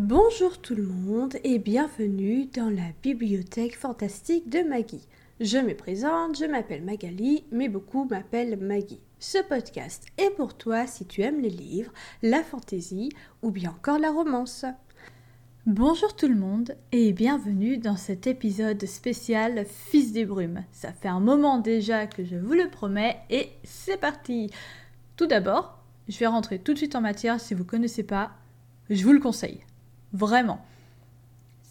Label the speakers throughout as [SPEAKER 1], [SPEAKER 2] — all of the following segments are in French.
[SPEAKER 1] Bonjour tout le monde et bienvenue dans la bibliothèque fantastique de Maggie. Je me présente, je m'appelle Magali, mais beaucoup m'appellent Maggie. Ce podcast est pour toi si tu aimes les livres, la fantaisie ou bien encore la romance. Bonjour tout le monde et bienvenue dans cet épisode spécial Fils des brumes. Ça fait un moment déjà que je vous le promets et c'est parti. Tout d'abord, je vais rentrer tout de suite en matière si vous ne connaissez pas, je vous le conseille. Vraiment.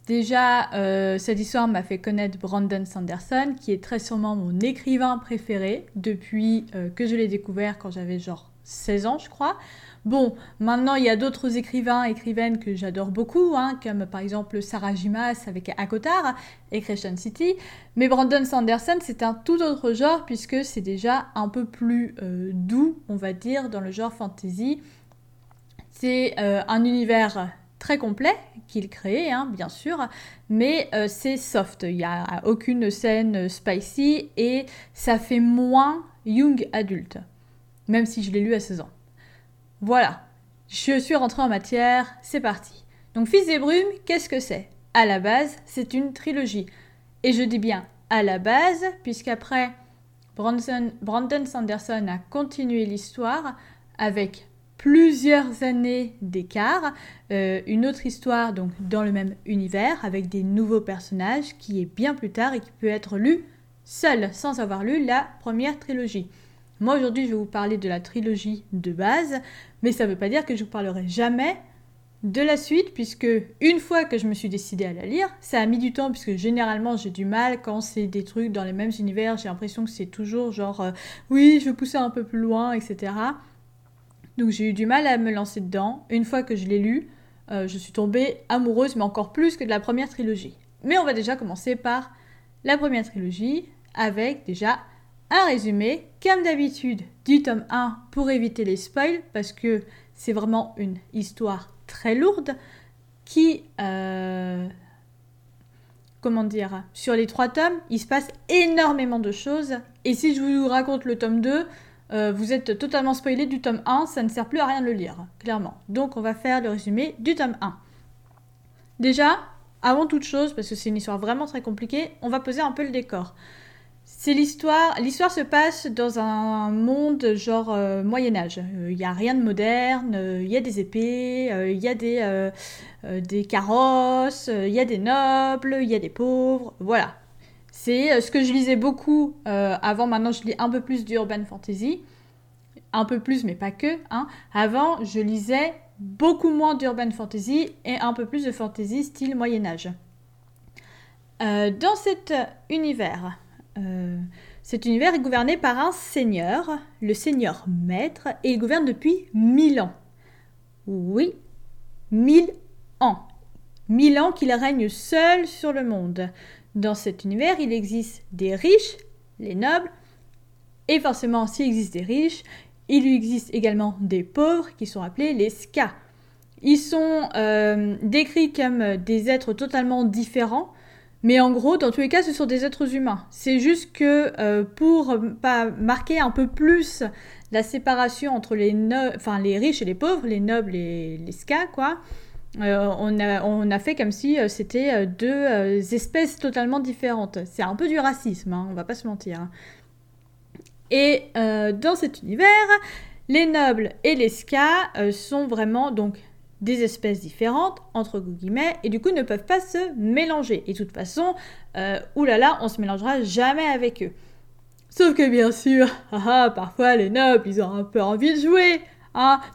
[SPEAKER 1] Déjà, euh, cette histoire m'a fait connaître Brandon Sanderson, qui est très sûrement mon écrivain préféré depuis euh, que je l'ai découvert quand j'avais genre 16 ans, je crois. Bon, maintenant il y a d'autres écrivains, écrivaines que j'adore beaucoup, hein, comme par exemple Sarah Jimas avec Akotar et Crescent City. Mais Brandon Sanderson, c'est un tout autre genre puisque c'est déjà un peu plus euh, doux, on va dire, dans le genre fantasy. C'est un univers très complet qu'il crée, hein, bien sûr, mais euh, c'est soft. Il n'y a aucune scène spicy et ça fait moins young adulte, même si je l'ai lu à 16 ans. Voilà, je suis rentrée en matière, c'est parti. Donc Fils des brumes, qu'est-ce que c'est? À la base, c'est une trilogie. Et je dis bien à la base, puisqu'après, Brandon Sanderson a continué l'histoire avec plusieurs années d'écart, euh, une autre histoire donc dans le même univers avec des nouveaux personnages qui est bien plus tard et qui peut être lu seul sans avoir lu la première trilogie. Moi aujourd'hui je vais vous parler de la trilogie de base, mais ça ne veut pas dire que je vous parlerai jamais de la suite puisque une fois que je me suis décidée à la lire, ça a mis du temps puisque généralement j'ai du mal quand c'est des trucs dans les mêmes univers, j'ai l'impression que c'est toujours genre euh, oui je veux pousser un peu plus loin etc. Donc j'ai eu du mal à me lancer dedans. Une fois que je l'ai lu, euh, je suis tombée amoureuse, mais encore plus que de la première trilogie. Mais on va déjà commencer par la première trilogie, avec déjà un résumé, comme d'habitude, du tome 1 pour éviter les spoils, parce que c'est vraiment une histoire très lourde qui... Euh, comment dire Sur les trois tomes, il se passe énormément de choses. Et si je vous raconte le tome 2, euh, vous êtes totalement spoilé du tome 1, ça ne sert plus à rien de le lire, clairement. Donc on va faire le résumé du tome 1. Déjà, avant toute chose, parce que c'est une histoire vraiment très compliquée, on va poser un peu le décor. C'est l'histoire. L'histoire se passe dans un monde genre euh, Moyen Âge. Il n'y a rien de moderne. Il y a des épées. Il y a des, des carrosses. Il y a des nobles. Il y a des pauvres. Voilà. C'est euh, ce que je lisais beaucoup euh, avant. Maintenant, je lis un peu plus d'urban fantasy. Un peu plus, mais pas que. Hein. Avant, je lisais beaucoup moins d'urban fantasy et un peu plus de fantasy style Moyen-Âge. Euh, dans cet univers, cet univers est gouverné par un seigneur, le seigneur maître, et il gouverne depuis mille ans. Oui, mille ans. Mille ans qu'il règne seul sur le monde. Dans cet univers, il existe des riches, les nobles, et forcément, s'il existe des riches, il existe également des pauvres qui sont appelés les ska. Ils sont euh, décrits comme des êtres totalement différents, mais en gros, dans tous les cas, ce sont des êtres humains. C'est juste que euh, pour pas marquer un peu plus la séparation entre les, enfin, les riches et les pauvres, les nobles et les ska, quoi, euh, on, a, fait comme si euh, c'était euh, deux espèces totalement différentes. C'est un peu du racisme, hein, on va pas se mentir. Hein. Et dans cet univers, les nobles et les ska sont vraiment donc des espèces différentes, entre guillemets, et du coup ne peuvent pas se mélanger. Et de toute façon, oulala, on se mélangera jamais avec eux. Sauf que bien sûr, parfois les nobles, ils ont un peu envie de jouer.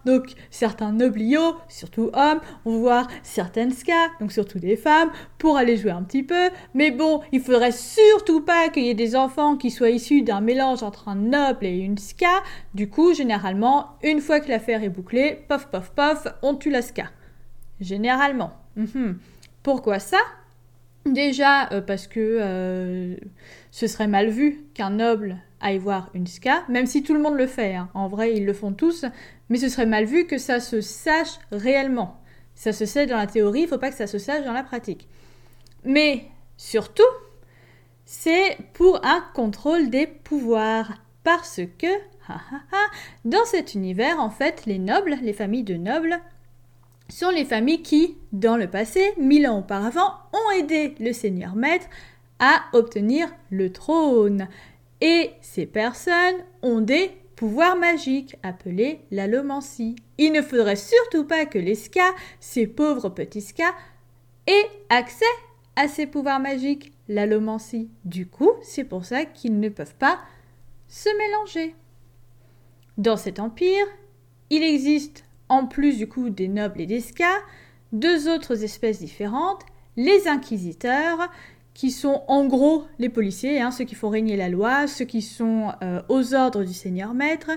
[SPEAKER 1] Donc certains nobliaux, surtout hommes, vont voir certaines ska, donc surtout des femmes, pour aller jouer un petit peu. Mais bon, il faudrait surtout pas qu'il y ait des enfants qui soient issus d'un mélange entre un noble et une ska. Du coup, généralement, une fois que l'affaire est bouclée, pof pof pof, on tue la ska. Généralement. Mhm. Pourquoi ça? Déjà euh, parce que euh, ce serait mal vu qu'un noble aille voir une ska, même si tout le monde le fait. Hein. En vrai, ils le font tous, mais ce serait mal vu que ça se sache réellement. Ça se sait dans la théorie, il faut pas que ça se sache dans la pratique. Mais surtout, c'est pour un contrôle des pouvoirs. Parce que, dans cet univers, en fait, les nobles, les familles de nobles, sont les familles qui, dans le passé, mille ans auparavant, ont aidé le seigneur maître à obtenir le trône. Et ces personnes ont des pouvoirs magiques appelés l'allomancie. Il ne faudrait surtout pas que les Skas, ces pauvres petits Skas, aient accès à ces pouvoirs magiques, l'allomancie. Du coup, c'est pour ça qu'ils ne peuvent pas se mélanger. Dans cet empire, il existe en plus du coup des nobles et des skas, deux autres espèces différentes, les inquisiteurs, qui sont en gros les policiers, hein, ceux qui font régner la loi, ceux qui sont euh, aux ordres du seigneur maître,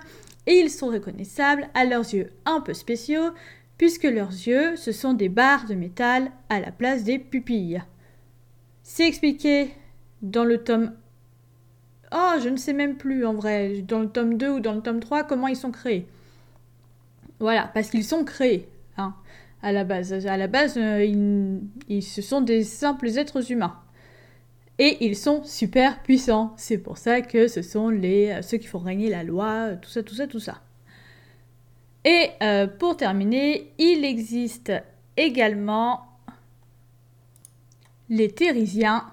[SPEAKER 1] et ils sont reconnaissables à leurs yeux un peu spéciaux, puisque leurs yeux, ce sont des barres de métal à la place des pupilles. C'est expliqué dans le tome... Oh, je ne sais même plus en vrai, dans le tome 2 ou dans le tome 3, comment ils sont créés. Voilà, parce qu'ils sont créés, hein, à la base. À la base, euh, ils, ce sont des simples êtres humains. Et ils sont super puissants. C'est pour ça que ce sont les, euh, ceux qui font régner la loi, tout ça, tout ça, tout ça. Et euh, pour terminer, il existe également les Thérisiens,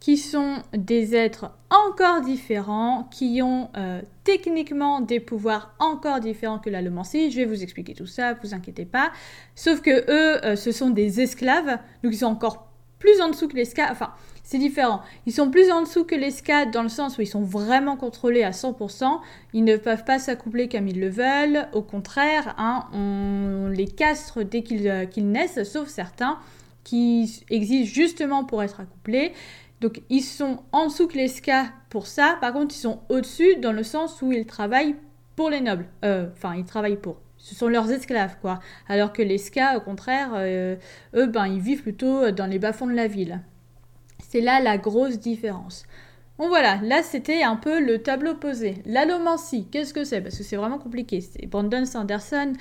[SPEAKER 1] qui sont des êtres encore différents, qui ont euh, techniquement des pouvoirs encore différents que l'allomancie. Je vais vous expliquer tout ça, vous inquiétez pas. Sauf que eux, euh, ce sont des esclaves, donc ils sont encore plus en dessous que les scas. Enfin, c'est différent. Ils sont plus en dessous que les scas dans le sens où ils sont vraiment contrôlés à 100%. Ils ne peuvent pas s'accoupler comme ils le veulent. Au contraire, hein, on les castre dès qu'ils euh, naissent, sauf certains qui existent justement pour être accouplés. Donc ils sont en dessous que les pour ça, par contre ils sont au-dessus dans le sens où ils travaillent pour les nobles. Euh, enfin, ils travaillent pour. Ce sont leurs esclaves, quoi. Alors que les ska, au contraire, euh, eux, ben, ils vivent plutôt dans les bas-fonds de la ville. C'est là la grosse différence. Bon voilà, là c'était un peu le tableau posé. L'allomancie, qu'est-ce que c'est? Parce que c'est vraiment compliqué. Brandon Sanderson,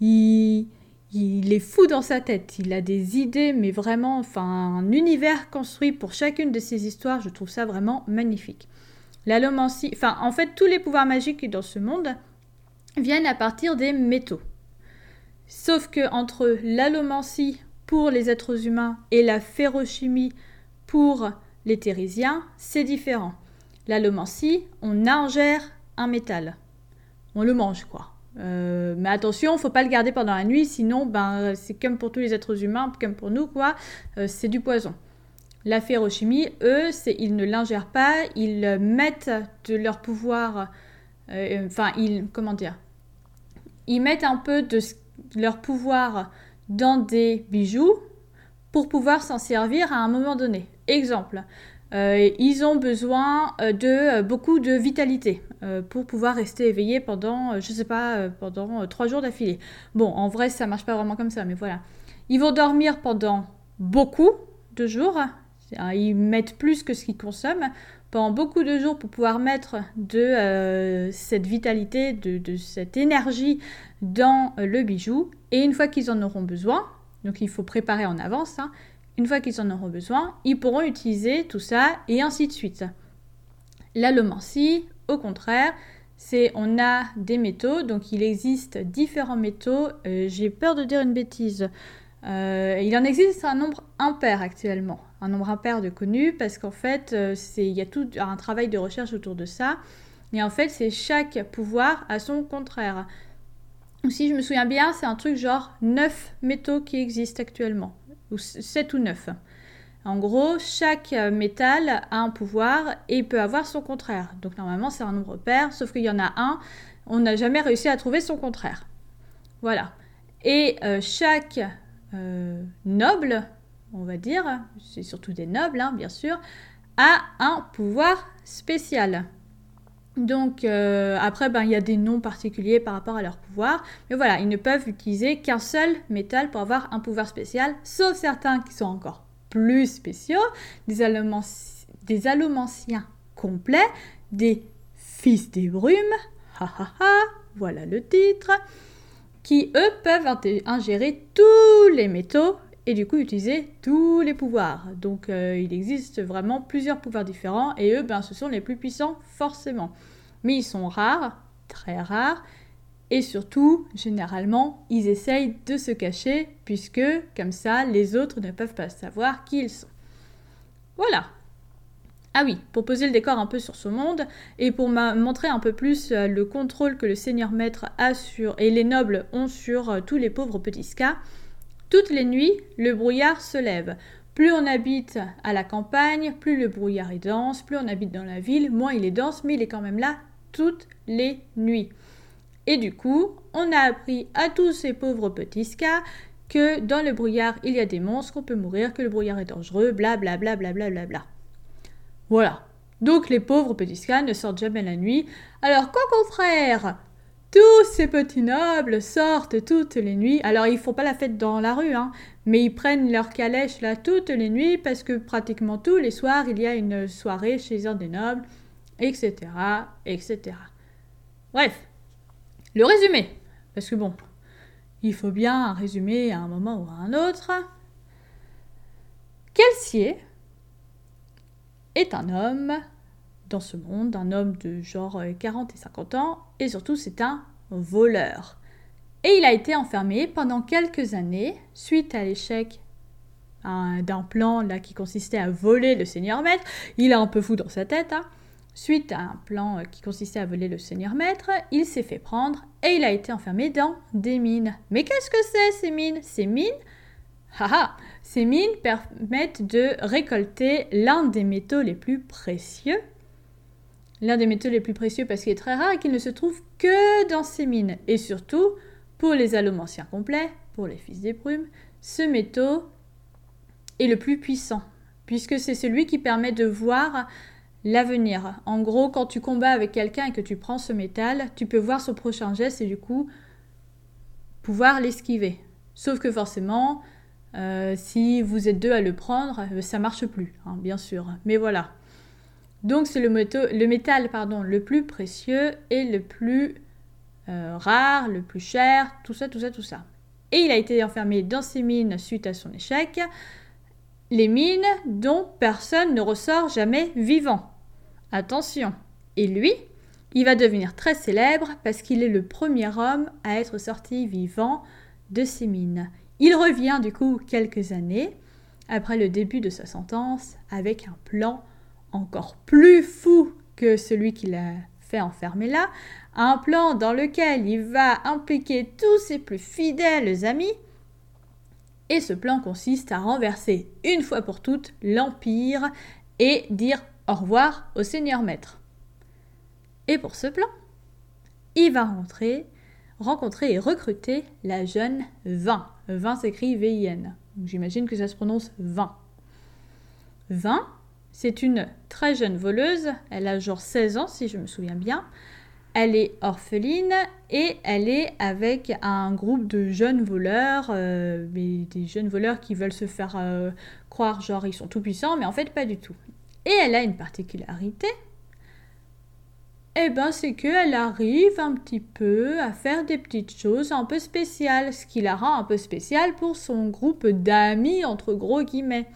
[SPEAKER 1] il il est fou dans sa tête. Il a des idées, mais vraiment, un univers construit pour chacune de ses histoires. Je trouve ça vraiment magnifique. L'allomancie, enfin, en fait, tous les pouvoirs magiques dans ce monde viennent à partir des métaux. Sauf que entre l'allomancie pour les êtres humains et la ferrochimie pour les thérisiens, c'est différent. L'allomancie, on ingère un métal. On le mange, quoi. Euh, mais attention, faut pas le garder pendant la nuit, sinon ben, c'est comme pour tous les êtres humains, comme pour nous, quoi, euh, c'est du poison. La ferrochimie, eux, ils ne l'ingèrent pas, ils mettent de leur pouvoir, euh, enfin, ils, comment dire, ils mettent un peu de leur pouvoir dans des bijoux pour pouvoir s'en servir à un moment donné. Exemple, ils ont besoin de beaucoup de vitalité. Euh, pour pouvoir rester éveillé pendant, euh, je sais pas, euh, pendant trois jours d'affilée. Bon, en vrai, ça marche pas vraiment comme ça, mais voilà. Ils vont dormir pendant beaucoup de jours. Ils mettent plus que ce qu'ils consomment pendant beaucoup de jours pour pouvoir mettre de cette vitalité, de, cette énergie dans le bijou. Et une fois qu'ils en auront besoin, donc il faut préparer en avance, hein, une fois qu'ils en auront besoin, ils pourront utiliser tout ça et ainsi de suite. L'allomancie, au contraire, c'est on a des métaux, donc il existe différents métaux. Euh, j'ai peur de dire une bêtise. Euh, il en existe un nombre impair actuellement, un nombre impair de connus, parce qu'en fait, euh, il y a tout un travail de recherche autour de ça. Et en fait, c'est chaque pouvoir à son contraire. Si je me souviens bien, c'est un truc genre 9 métaux qui existent actuellement, ou 7 ou 9. En gros, chaque euh, métal a un pouvoir et peut avoir son contraire. Donc normalement, c'est un nombre pair, sauf qu'il y en a un, on n'a jamais réussi à trouver son contraire. Voilà. Et euh, chaque euh, noble, on va dire, c'est surtout des nobles, hein, bien sûr, a un pouvoir spécial. Donc après, ben, il y a des noms particuliers par rapport à leur pouvoir. Mais voilà, ils ne peuvent utiliser qu'un seul métal pour avoir un pouvoir spécial, sauf certains qui sont encore plus spéciaux, des, allomanciens complets, des fils des brumes, ha ha ha, voilà le titre, qui eux peuvent ingérer tous les métaux et du coup utiliser tous les pouvoirs. Donc euh, il existe vraiment plusieurs pouvoirs différents et eux, ben, ce sont les plus puissants forcément. Mais ils sont rares, très rares, Et surtout, généralement, ils essayent de se cacher, puisque comme ça, les autres ne peuvent pas savoir qui ils sont. Voilà. Ah oui, pour poser le décor un peu sur ce monde, et pour montrer un peu plus euh, le contrôle que le seigneur maître a sur, et les nobles ont sur euh, tous les pauvres petits skas, toutes les nuits, le brouillard se lève. Plus on habite à la campagne, plus le brouillard est dense, plus on habite dans la ville, moins il est dense, mais il est quand même là toutes les nuits. Et du coup, on a appris à tous ces pauvres petits skas que dans le brouillard, il y a des monstres, qu'on peut mourir, que le brouillard est dangereux, bla bla bla bla bla bla. Voilà. Donc les pauvres petits skas ne sortent jamais la nuit, alors qu'au contraire, tous ces petits nobles sortent toutes les nuits. Alors ils font pas la fête dans la rue, hein, mais ils prennent leur calèche là toutes les nuits parce que pratiquement tous les soirs il y a une soirée chez un des nobles, etc., etc. Bref, le résumé, parce que bon, il faut bien un résumé à un moment ou à un autre. Kelsier est un homme dans ce monde, un homme de genre 40 et 50 ans, et surtout c'est un voleur. Et il a été enfermé pendant quelques années suite à l'échec d'un plan là qui consistait à voler le seigneur maître. Il est un peu fou dans sa tête. Hein. Suite à un plan euh, qui consistait à voler le seigneur maître, il s'est fait prendre et il a été enfermé dans des mines. Mais qu'est-ce que c'est ces mines? Ces mines? Haha Ces mines permettent de récolter l'un des métaux les plus précieux. L'un des métaux les plus précieux parce qu'il est très rare et qu'il ne se trouve que dans ces mines. Et surtout, pour les allomanciens complets, pour les fils des brumes, ce métaux est le plus puissant, puisque c'est celui qui permet de voir l'avenir. En gros, quand tu combats avec quelqu'un et que tu prends ce métal, tu peux voir son prochain geste et du coup pouvoir l'esquiver. Sauf que forcément, euh, si vous êtes deux à le prendre, ça marche plus, hein, bien sûr. Mais voilà. Donc c'est le, le, métal pardon, le plus précieux et le plus euh, rare, le plus cher, tout ça, tout ça, tout ça. Et il a été enfermé dans ces mines suite à son échec. Les mines dont personne ne ressort jamais vivant. Attention. Et lui, il va devenir très célèbre parce qu'il est le premier homme à être sorti vivant de ces mines. Il revient du coup quelques années après le début de sa sentence avec un plan encore plus fou que celui qu'il a fait enfermer là, un plan dans lequel il va impliquer tous ses plus fidèles amis. Et ce plan consiste à renverser une fois pour toutes l'Empire et dire au revoir au seigneur maître. Et pour ce plan, il va rentrer, rencontrer et recruter la jeune Vin. Vin s'écrit V-I-N. J'imagine que ça se prononce Vin. Vin, c'est une très jeune voleuse. Elle a genre 16 ans, si je me souviens bien. Elle est orpheline et elle est avec un groupe de jeunes voleurs, euh, des jeunes voleurs qui veulent se faire euh, croire genre ils sont tout puissants, mais en fait pas du tout. Et elle a une particularité, eh ben c'est qu'elle arrive un petit peu à faire des petites choses un peu spéciales, ce qui la rend un peu spéciale pour son groupe d'amis, entre gros guillemets.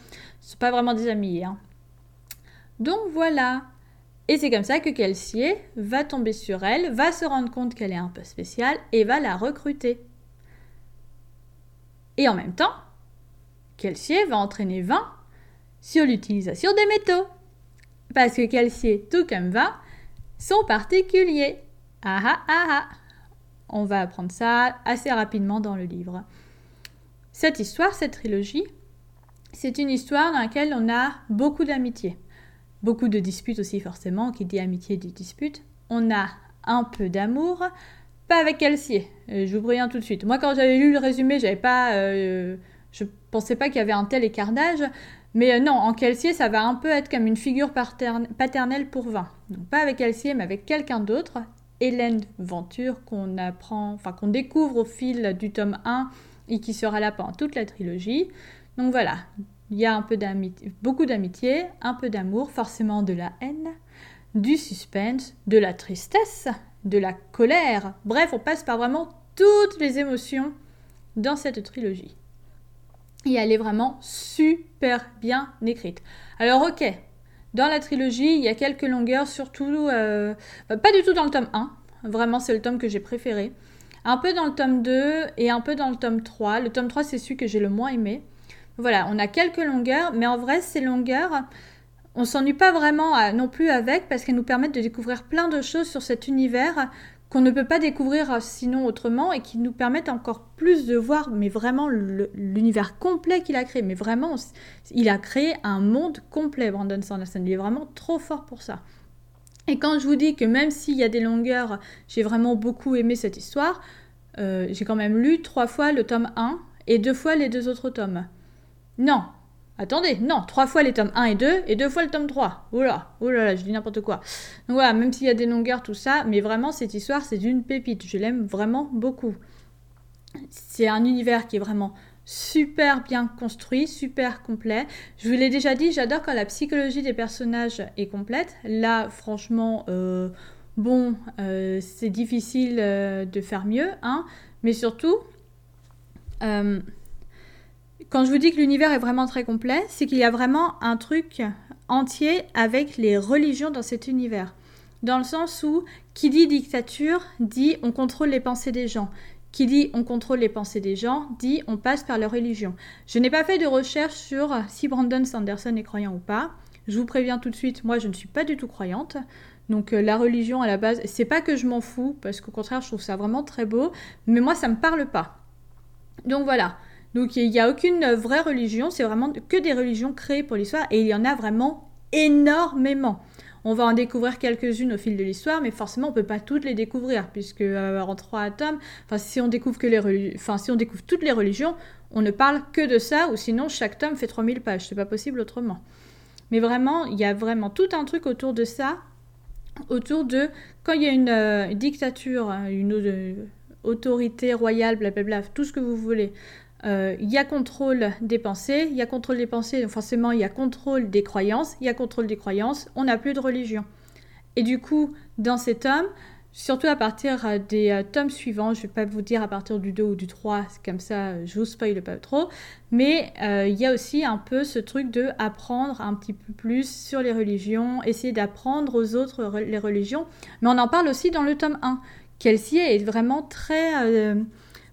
[SPEAKER 1] Ce pas vraiment des amis, hein. Donc voilà. Et c'est comme ça que Kelsier va tomber sur elle, va se rendre compte qu'elle est un peu spéciale et va la recruter. Et en même temps, Kelsier va entraîner 20 sur l'utilisation des métaux parce que Calcier, tout comme va, sont particuliers. Ah ah ah ah On va apprendre ça assez rapidement dans le livre. Cette histoire, cette trilogie, c'est une histoire dans laquelle on a beaucoup d'amitié. Beaucoup de disputes aussi forcément, qui dit amitié dit dispute. On a un peu d'amour, pas avec Calcier. Euh, je vous préviens tout de suite. Moi, quand j'avais lu le résumé, j'avais pas, euh, je pensais pas qu'il y avait un tel écartage. Mais euh, non, en Kelsier, ça va un peu être comme une figure paternelle pour Vin. Donc pas avec Kelsier, mais avec quelqu'un d'autre, Hélène Venture, qu'on apprend, enfin qu'on découvre au fil du tome 1 et qui sera là pendant toute la trilogie. Donc voilà, il y a un peu d'amitié, beaucoup d'amitié, un peu d'amour, forcément de la haine, du suspense, de la tristesse, de la colère. Bref, on passe par vraiment toutes les émotions dans cette trilogie et elle est vraiment super bien écrite. Alors ok, dans la trilogie, il y a quelques longueurs, surtout euh, pas du tout dans le tome 1, vraiment c'est le tome que j'ai préféré. Un peu dans le tome 2 et un peu dans le tome 3. Le tome 3, c'est celui que j'ai le moins aimé. Voilà, on a quelques longueurs, mais en vrai, ces longueurs, on s'ennuie pas vraiment non plus avec parce qu'elles nous permettent de découvrir plein de choses sur cet univers qu'on ne peut pas découvrir euh, sinon autrement et qui nous permettent encore plus de voir mais vraiment l'univers complet qu'il a créé. Mais vraiment, il a créé un monde complet, Brandon Sanderson. Il est vraiment trop fort pour ça. Et quand je vous dis que même s'il y a des longueurs, j'ai vraiment beaucoup aimé cette histoire, euh, j'ai quand même lu trois fois le tome 1 et deux fois les deux autres tomes. Non, Attendez, non, trois fois les tomes 1 et 2 et deux fois le tome 3. Oula, oula, là, je dis n'importe quoi. Donc voilà, même s'il y a des longueurs, tout ça, mais vraiment, cette histoire, c'est d'une pépite. Je l'aime vraiment beaucoup. C'est un univers qui est vraiment super bien construit, super complet. Je vous l'ai déjà dit, j'adore quand la psychologie des personnages est complète. Là, franchement, euh, bon, euh, c'est difficile euh, de faire mieux, hein, mais surtout, quand je vous dis que l'univers est vraiment très complet, c'est qu'il y a vraiment un truc entier avec les religions dans cet univers. Dans le sens où, qui dit dictature, dit on contrôle les pensées des gens. Qui dit on contrôle les pensées des gens, dit on passe par leur religion. Je n'ai pas fait de recherche sur si Brandon Sanderson est croyant ou pas. Je vous préviens tout de suite, moi je ne suis pas du tout croyante. Donc euh, la religion à la base, c'est pas que je m'en fous, parce qu'au contraire je trouve ça vraiment très beau, mais moi ça me parle pas. Donc voilà, donc il n'y a aucune vraie religion, c'est vraiment que des religions créées pour l'histoire et il y en a vraiment énormément. On va en découvrir quelques-unes au fil de l'histoire, mais forcément on peut pas toutes les découvrir puisque euh, en trois tomes, si on découvre que les enfin si on découvre toutes les religions, on ne parle que de ça ou sinon chaque tome fait 3000 pages, c'est pas possible autrement. Mais vraiment, il y a vraiment tout un truc autour de ça, autour de quand il y a une euh, dictature, une euh, autorité royale, blablabla, tout ce que vous voulez, euh, il y a contrôle des pensées, il y a contrôle des pensées, donc forcément il y a contrôle des croyances, il y a contrôle des croyances, on n'a plus de religion. Et du coup, dans ces tomes, surtout à partir euh, des euh, tomes suivants, je ne vais pas vous dire à partir du 2 ou du 3, comme ça je vous spoil pas trop, mais il y a aussi un peu ce truc de apprendre un petit peu plus sur les religions, essayer d'apprendre aux autres les religions, mais on en parle aussi dans le tome 1. Kelsey est vraiment très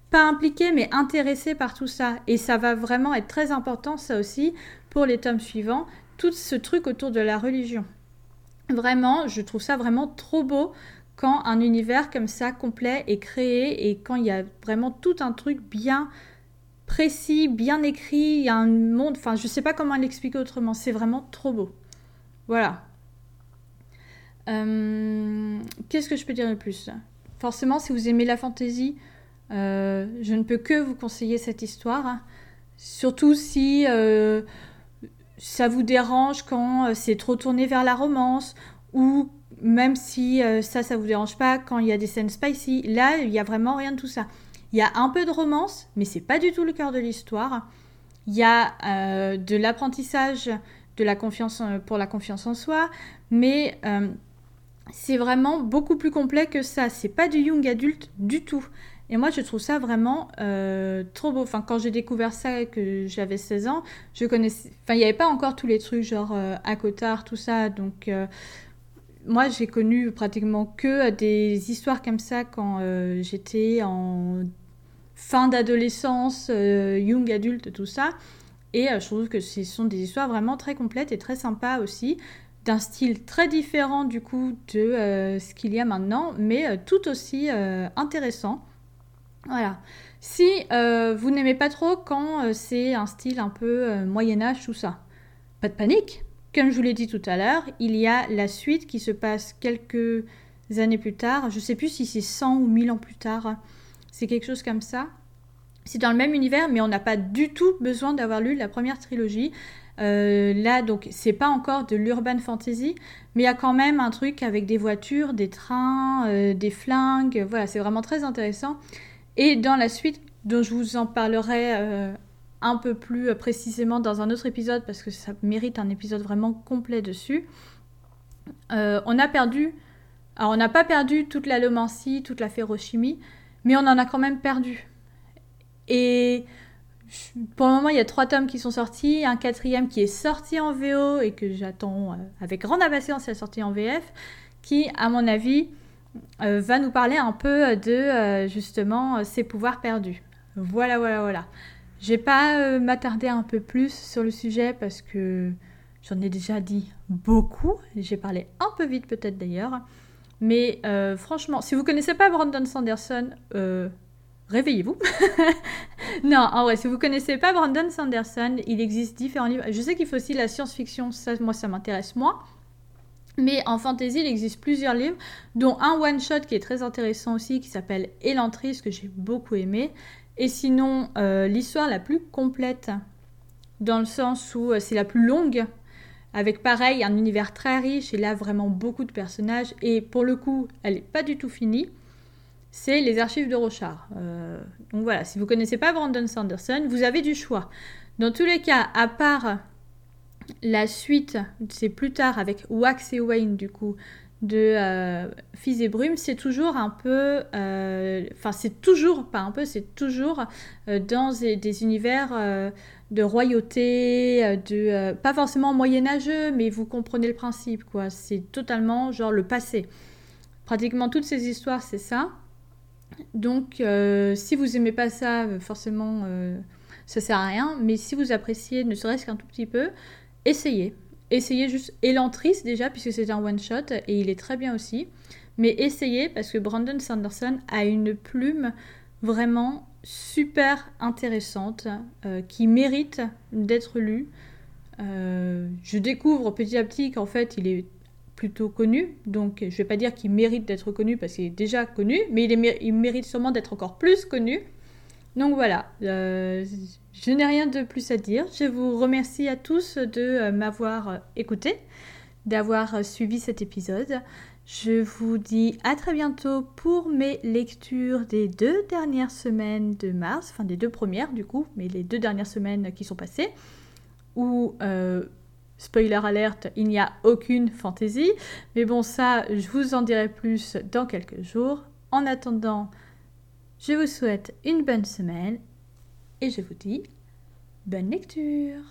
[SPEAKER 1] pas impliqué, mais intéressé par tout ça. Et ça va vraiment être très important, ça aussi, pour les tomes suivants, tout ce truc autour de la religion. Vraiment, je trouve ça vraiment trop beau quand un univers comme ça, complet, est créé et quand il y a vraiment tout un truc bien précis, bien écrit, il y a un monde, enfin je sais pas comment l'expliquer autrement, c'est vraiment trop beau. Voilà. Euh, qu'est-ce que je peux dire de plus? Forcément, si vous aimez la fantaisie, euh, je ne peux que vous conseiller cette histoire, hein. surtout si euh, ça vous dérange quand euh, c'est trop tourné vers la romance ou même si ça, ça vous dérange pas quand il y a des scènes spicy. Là, il y a vraiment rien de tout ça. Il y a un peu de romance, mais c'est pas du tout le cœur de l'histoire. Il y a de l'apprentissage de la confiance pour la confiance en soi, mais c'est vraiment beaucoup plus complet que ça. C'est pas du young adulte du tout. Et moi, je trouve ça vraiment euh, trop beau. Enfin, quand j'ai découvert ça, que j'avais 16 ans, je connaissais. Enfin, il n'y avait pas encore tous les trucs genre euh, Akotard, tout ça. Donc, euh, moi, j'ai connu pratiquement que des histoires comme ça quand j'étais en fin d'adolescence, young adulte, tout ça. Et je trouve que ce sont des histoires vraiment très complètes et très sympas aussi d'un style très différent du coup de ce qu'il y a maintenant, mais tout aussi intéressant. Voilà. Si euh, vous n'aimez pas trop quand euh, c'est un style un peu euh, Moyen Âge, tout ça, pas de panique. Comme je vous l'ai dit tout à l'heure, il y a la suite qui se passe quelques années plus tard. Je sais plus si c'est 100 ou 1000 ans plus tard. C'est quelque chose comme ça. C'est dans le même univers, mais on n'a pas du tout besoin d'avoir lu la première trilogie. là, donc, c'est pas encore de l'urban fantasy, mais il y a quand même un truc avec des voitures, des trains, des flingues. Voilà, c'est vraiment très intéressant. Et dans la suite, dont je vous en parlerai euh, un peu plus précisément dans un autre épisode, parce que ça mérite un épisode vraiment complet dessus, euh, on a perdu... Alors on n'a pas perdu toute la lomancie, toute la ferrochimie, mais on en a quand même perdu. Et pour le moment, il y a trois tomes qui sont sortis, un quatrième qui est sorti en VO et que j'attends euh, avec grande impatience la sortie en VF, qui, à mon avis, va nous parler un peu de justement ses pouvoirs perdus. Voilà, voilà, voilà. Je vais pas m'attarder un peu plus sur le sujet parce que j'en ai déjà dit beaucoup. J'ai parlé un peu vite peut-être d'ailleurs. Mais franchement, si vous connaissez pas Brandon Sanderson, réveillez-vous. non, en vrai, si vous connaissez pas Brandon Sanderson, il existe différents livres. Je sais qu'il faut aussi la science-fiction, ça, moi, ça m'intéresse moins. Mais en fantasy, il existe plusieurs livres, dont un one-shot qui est très intéressant aussi, qui s'appelle Elantris, que j'ai beaucoup aimé. Et sinon, euh, l'histoire la plus complète, dans le sens où euh, c'est la plus longue, avec pareil, un univers très riche, et là, vraiment beaucoup de personnages. Et pour le coup, elle n'est pas du tout finie c'est les archives de Rochard. Euh, donc voilà, si vous ne connaissez pas Brandon Sanderson, vous avez du choix. Dans tous les cas, à part la suite, c'est plus tard avec Wax et Wayne du coup, de euh, Fils et Brume, c'est toujours un peu, euh, enfin c'est toujours, pas un peu, c'est toujours dans des, univers de royauté, de pas forcément moyenâgeux, mais vous comprenez le principe quoi. C'est totalement genre le passé. Pratiquement toutes ces histoires, c'est ça. Donc, euh, si vous aimez pas ça, euh, forcément, euh, ça sert à rien. Mais si vous appréciez, ne serait-ce qu'un tout petit peu, essayez. Essayez juste Elantris déjà, puisque c'est un one-shot, et il est très bien aussi. Mais essayez, parce que Brandon Sanderson a une plume vraiment super intéressante, qui mérite d'être lue. je découvre petit à petit qu'en fait, il est plutôt connu, donc je ne vais pas dire qu'il mérite d'être connu parce qu'il est déjà connu, mais il, mérite sûrement d'être encore plus connu. Donc voilà, euh, je n'ai rien de plus à dire. Je vous remercie à tous de euh, m'avoir euh, écouté, d'avoir suivi cet épisode. Je vous dis à très bientôt pour mes lectures des deux dernières semaines de mars, enfin des deux premières du coup, mais les deux dernières semaines qui sont passées, où Spoiler alerte, il n'y a aucune fantaisie. Mais bon, ça, je vous en dirai plus dans quelques jours. En attendant, je vous souhaite une bonne semaine et je vous dis bonne lecture